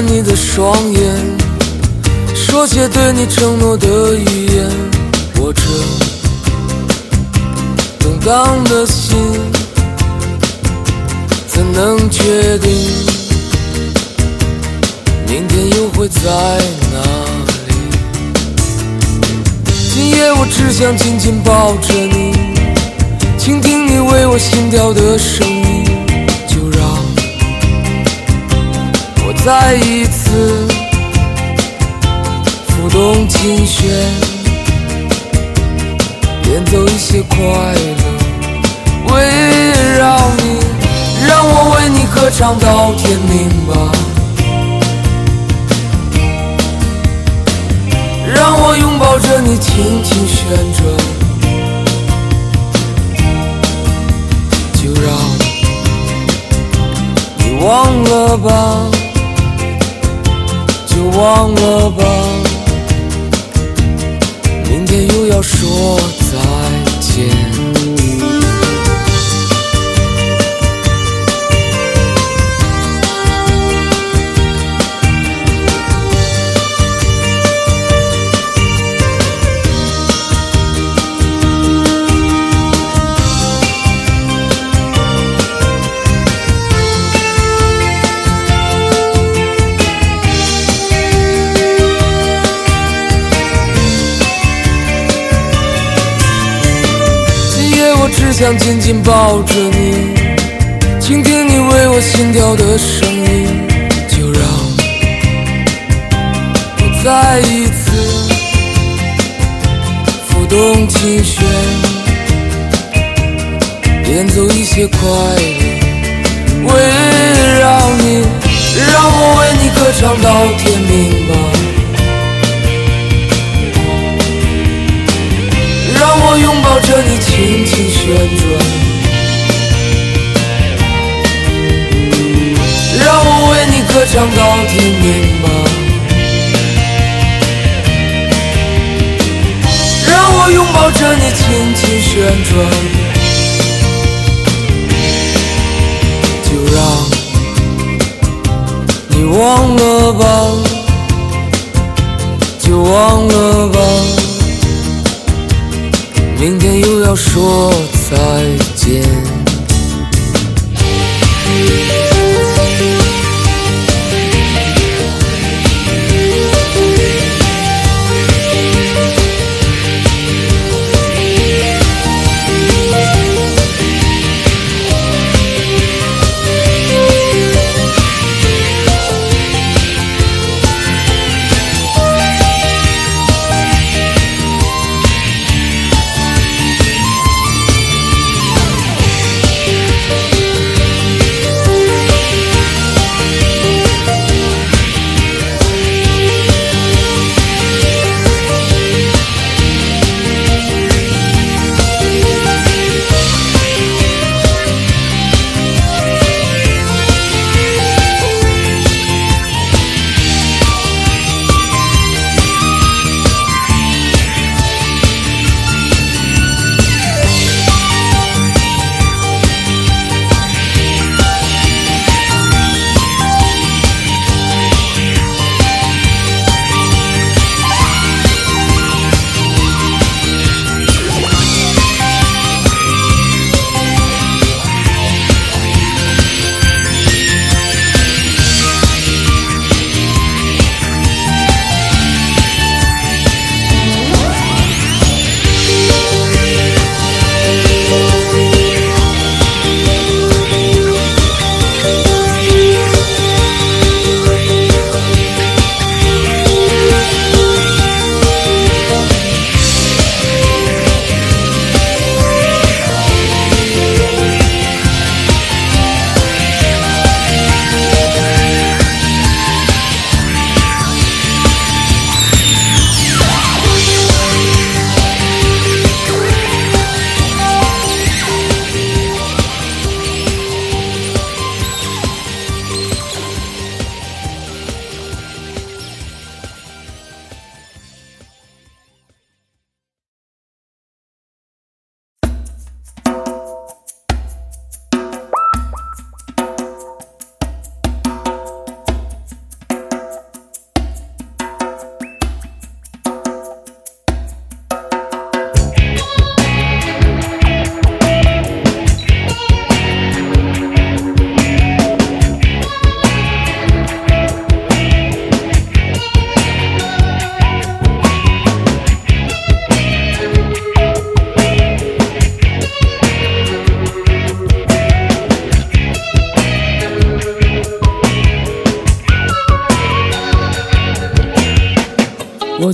你的双眼，说些对你承诺的语言。我这动荡的心，怎能确定明天又会在哪里？今夜我只想紧紧抱着你，倾听你为我心跳的声音。再一次抚动琴弦，演奏一些快乐，围绕你，让我为你歌唱到天明吧。让我拥抱着你，轻轻旋转，就让你忘了吧，忘了想紧紧抱着你，倾听你为我心跳的声音，就让我再一次抚动琴弦，演奏一些快乐，围绕你，让我为你歌唱到天明吧。让我拥抱着你，轻轻旋转，让我为你歌唱到天明吧。让我拥抱着你，轻轻旋转，就让你忘了吧，就忘了吧。明天又要说再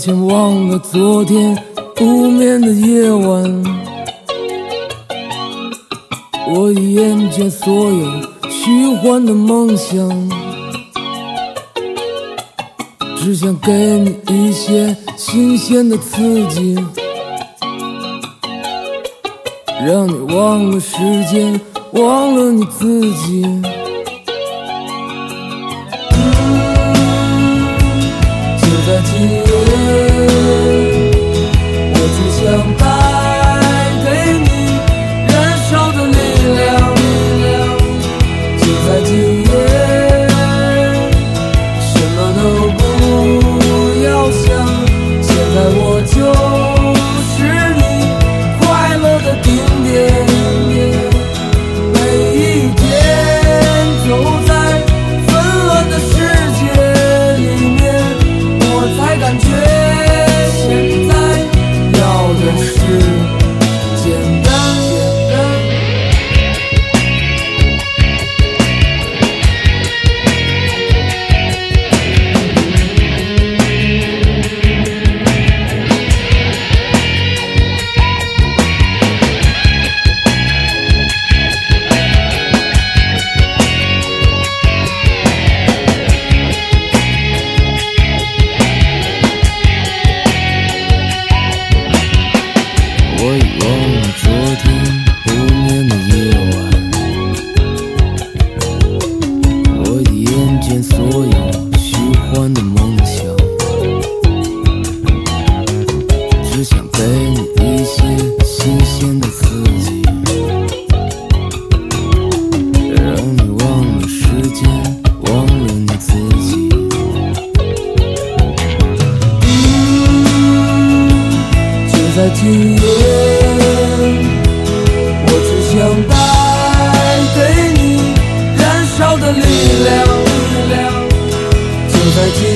见。我竟忘了昨天不眠的夜晚，我已厌倦所有虚幻的梦想，只想给你一些新鲜的刺激，让你忘了时间，忘了你自己。就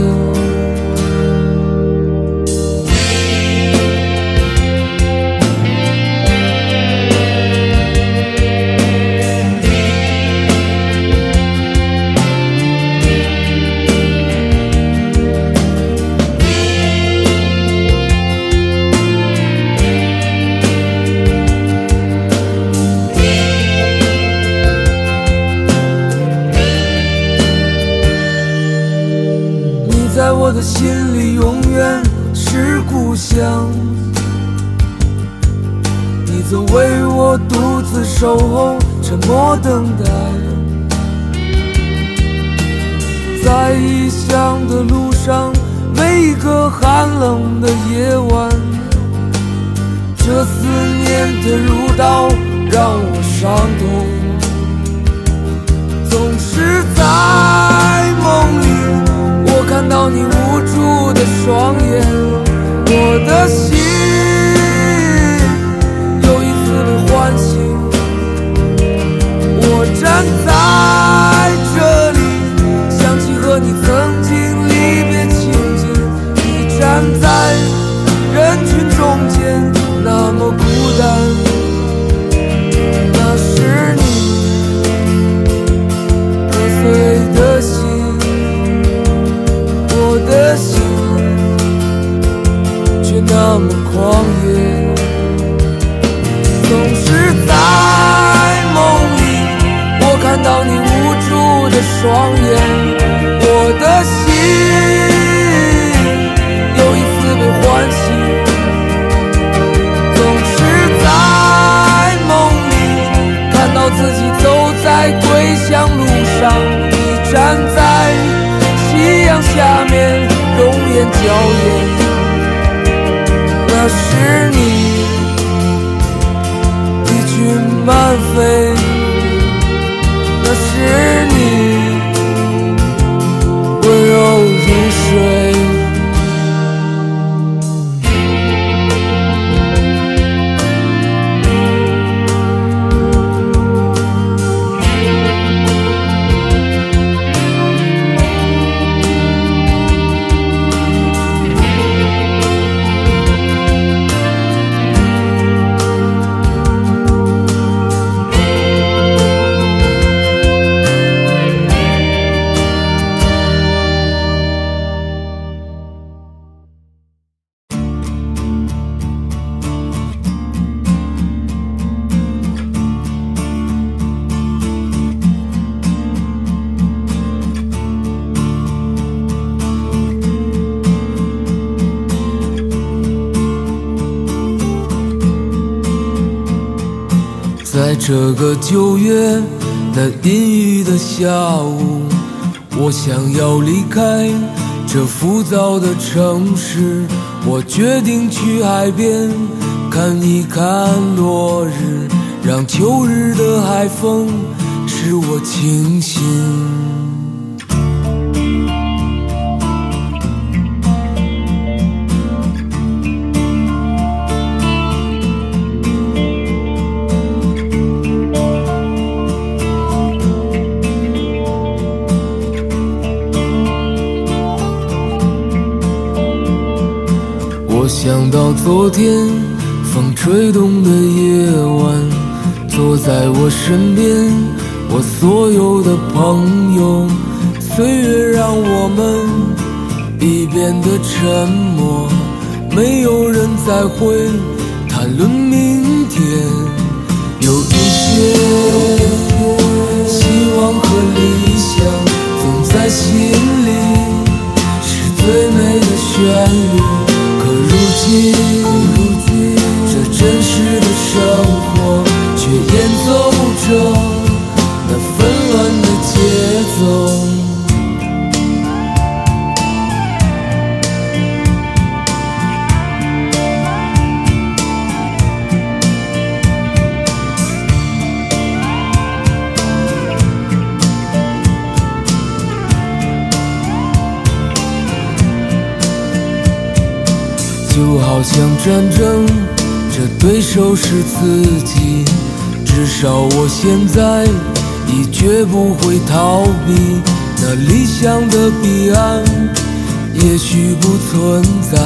曾为我独自守候，沉默等待，在异乡的路上，每一个寒冷的夜晚，这思念的如刀让我伤痛，总是在梦里。我看到你无助的双眼，我的心双眼，我的心又一次被唤醒，总是在梦里看到自己走在归乡路上，你站在。夕阳下面，容颜娇艳，那是你，个九月的阴雨的下午，我想要离开这浮躁的城市。我决定去海边看一看落日，让秋日的海风使我清醒。我想到昨天风吹动的夜晚，坐在我身边，我所有的朋友，岁月让我们已变得沉默，没有人再会谈论明天，有一些希望和理想总在心里，是最美的旋律。这真实的生活却演奏着就好像战争，这对手是自己。至少我现在已绝不会逃避那理想的彼岸，也许不存在，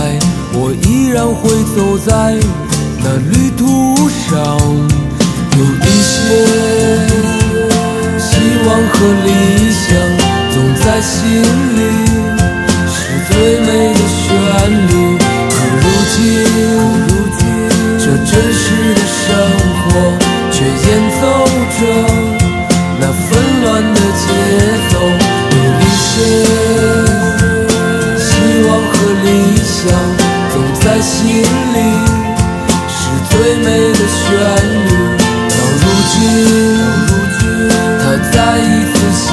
我依然会走在那旅途上。有一些希望和理想，总在心里是最美的旋律。如今，这真实的生活却演奏着那纷乱的节奏。有一些希望和理想，总在心里是最美的旋律。到如今，它再一次响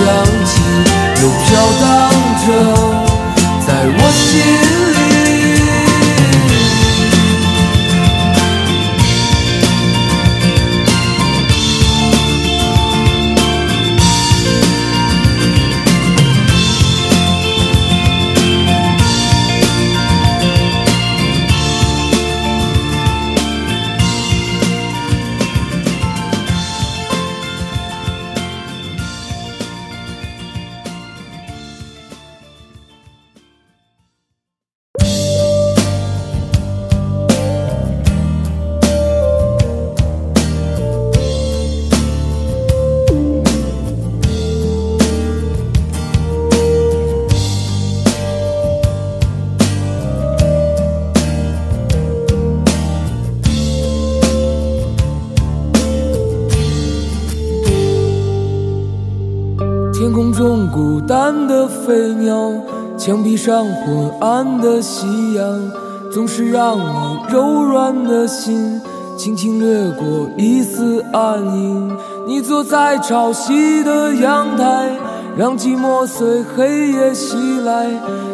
飞鸟，墙壁上昏暗的夕阳，总是让你柔软的心轻轻掠过一丝暗影。你坐在潮汐的阳台，让寂寞随黑夜袭来。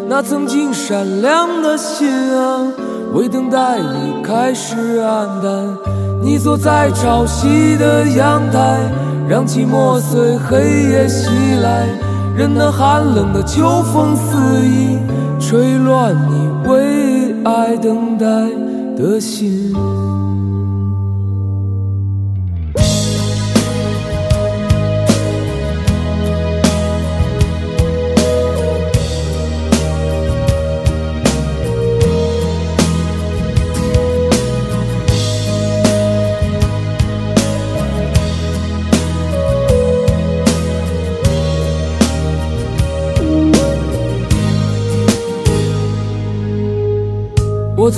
那曾经闪亮的心啊，为等待你开始黯淡。你坐在潮汐的阳台。让寂寞随黑夜袭来，任那寒冷的秋风肆意吹乱你为爱等待的心。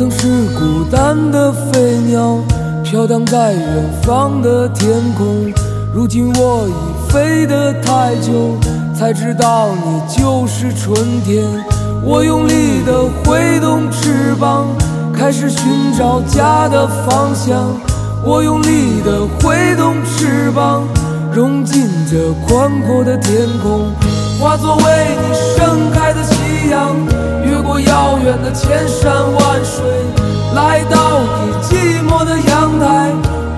曾是孤单的飞鸟，飘荡在远方的天空。如今我已飞得太久，才知道你就是春天。我用力地挥动翅膀，开始寻找家的方向。我用力地挥动翅膀，融进这宽阔的天空，化作为你盛开的夕阳。遥远的千山万水，来到你寂寞的阳台，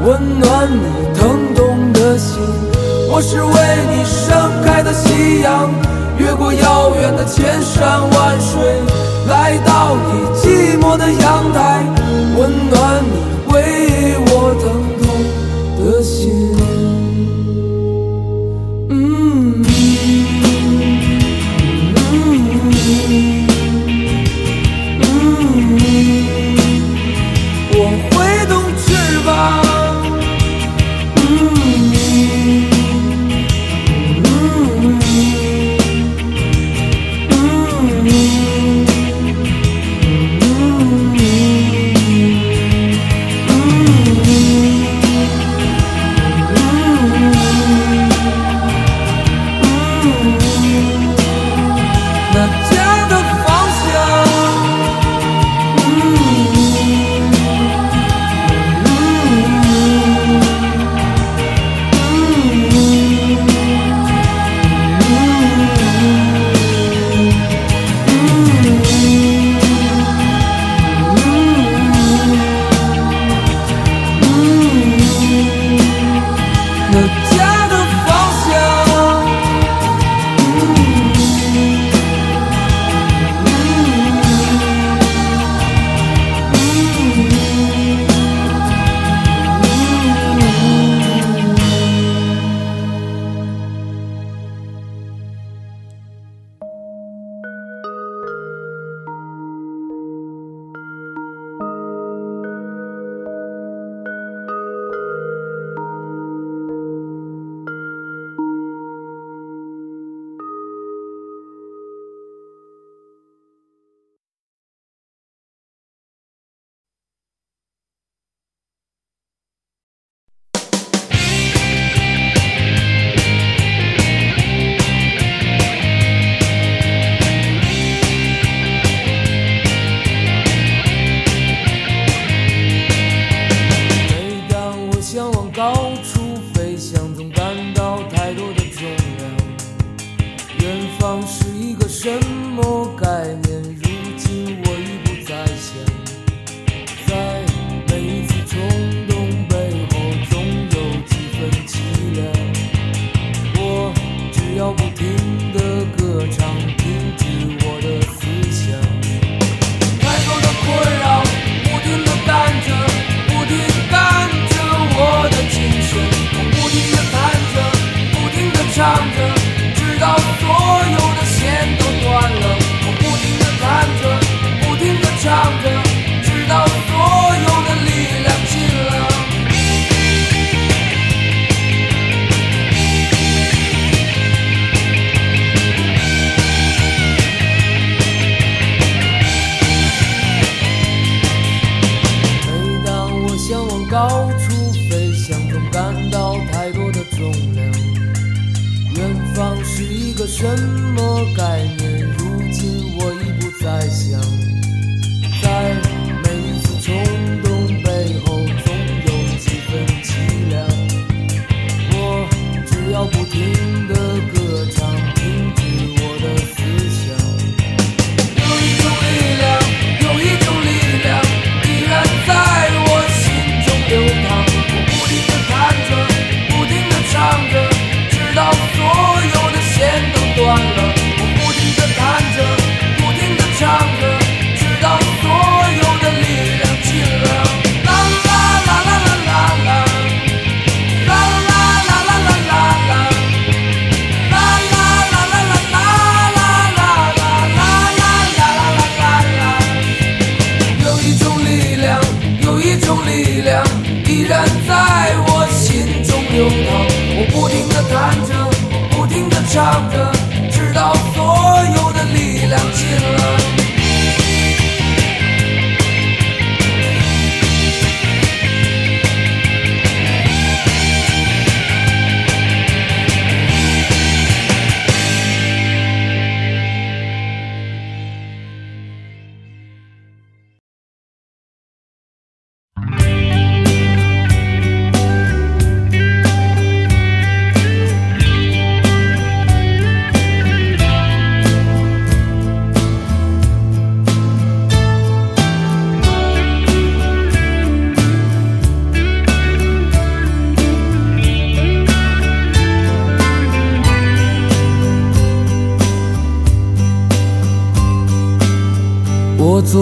温暖你疼痛的心。我是为你盛开的夕阳，越过遥远的千山万水，来到你寂寞的阳台，温暖你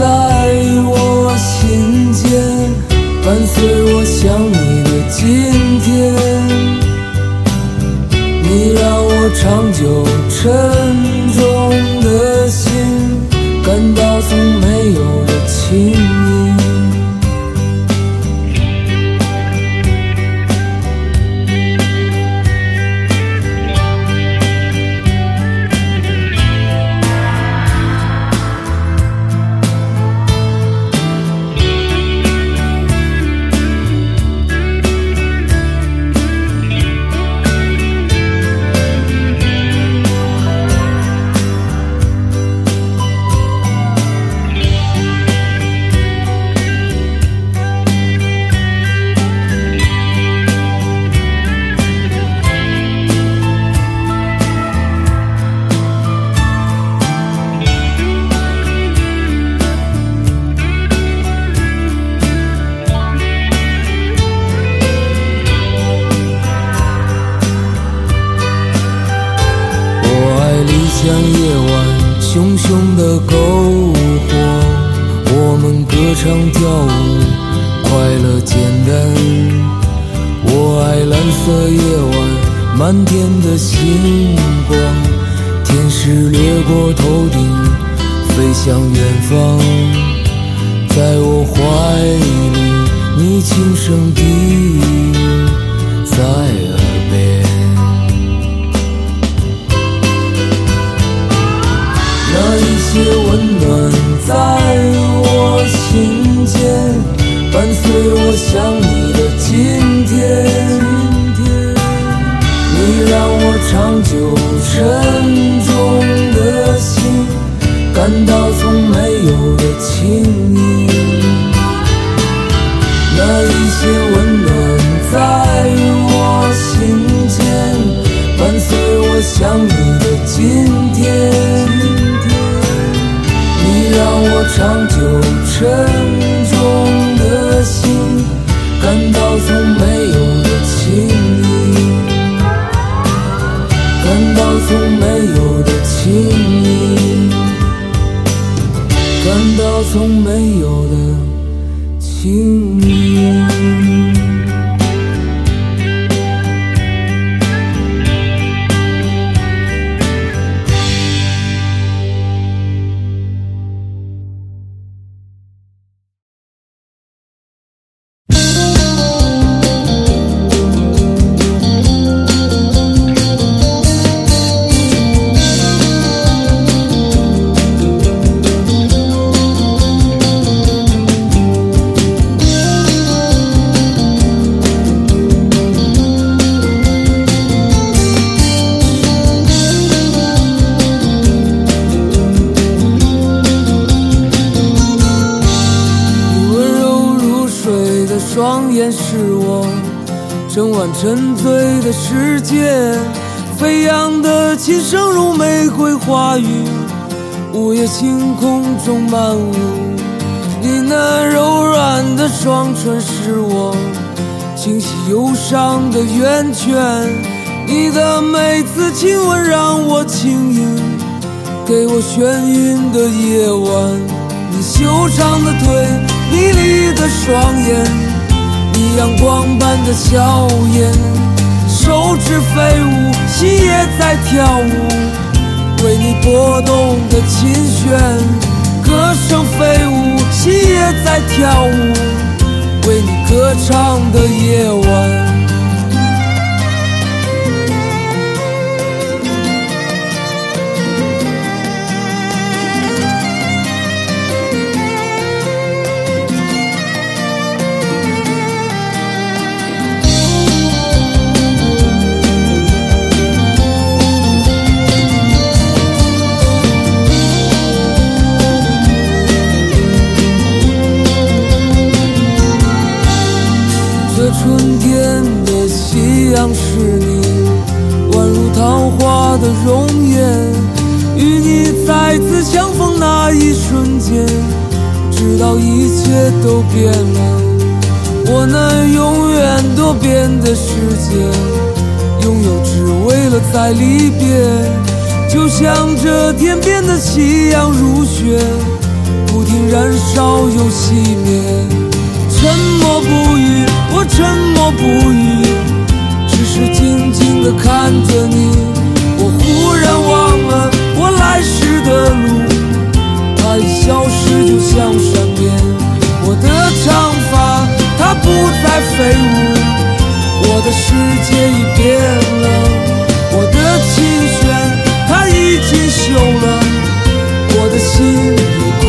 在我心间，伴随我想你的今天。你让我长久沉重的心，感到从没有的轻盈。飞扬的琴声如玫瑰花语，午夜星空中漫舞。你那柔软的双唇是我清晰忧伤的源泉，你的每次亲吻让我轻盈，给我眩晕的夜晚。你修长的腿，迷离的双眼，你阳光般的笑颜，手指飞舞，心也在跳舞，为你拨动的琴弦，歌声飞舞，心也在跳舞，为你歌唱的夜晚。到一切都变了。我那永远多变的世界，拥有只为了再离别。就像这天边的夕阳如雪，不停燃烧又熄灭。沉默不语，我沉默不语，只是静静地看着你。我忽然忘了我来时的路，它一消失就像闪电。我的长发它不再飞舞，我的世界已变了。我的琴弦它已经锈了，我的心也空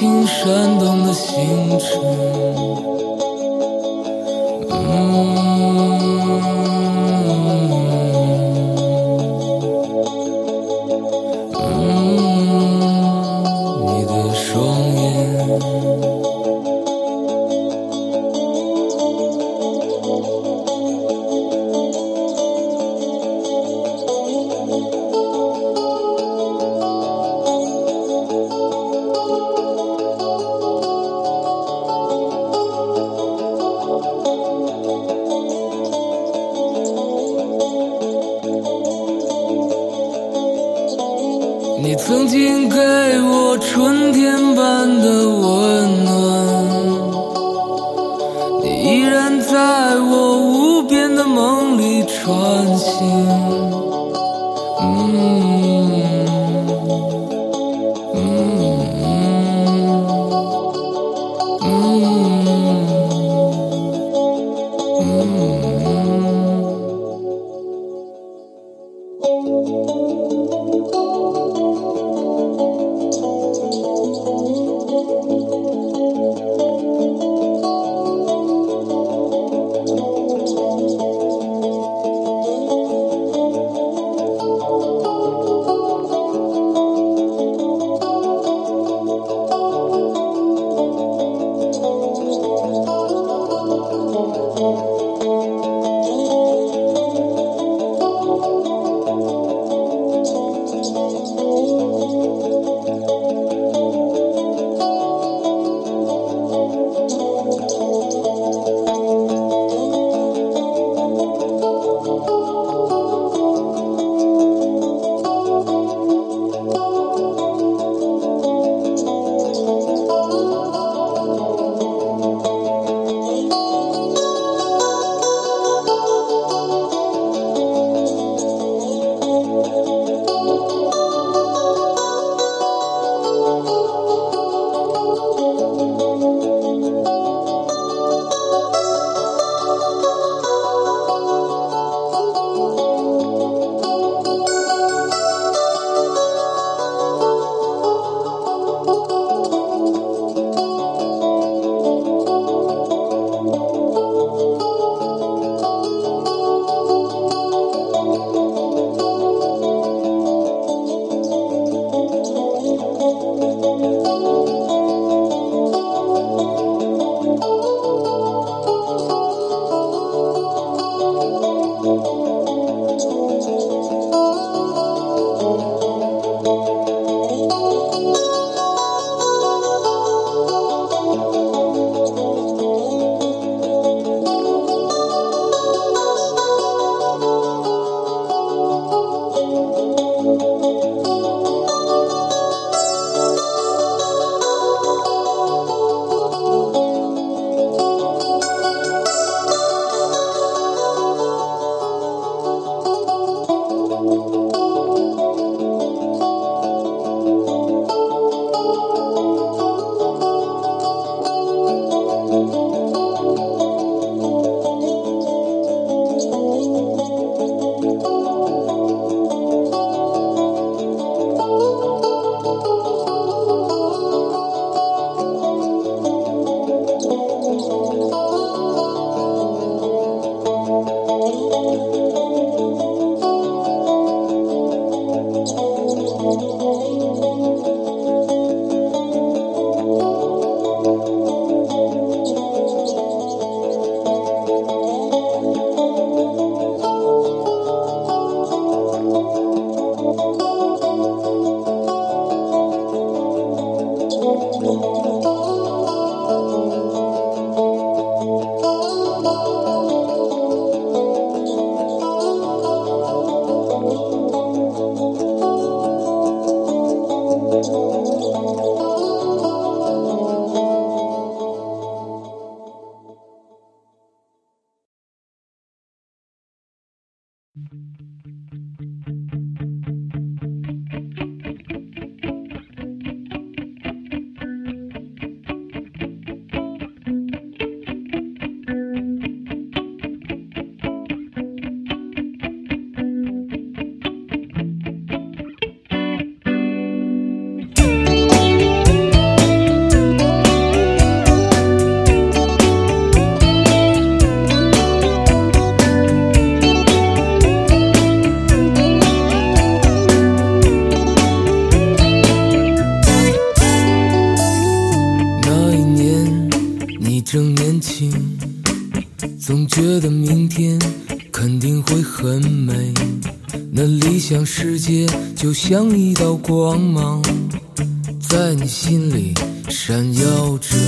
轻轻闪动的星辰。曾经给我春天般的温暖，你依然在我无边的梦里穿行。世界就像一道光芒在你心里闪耀着。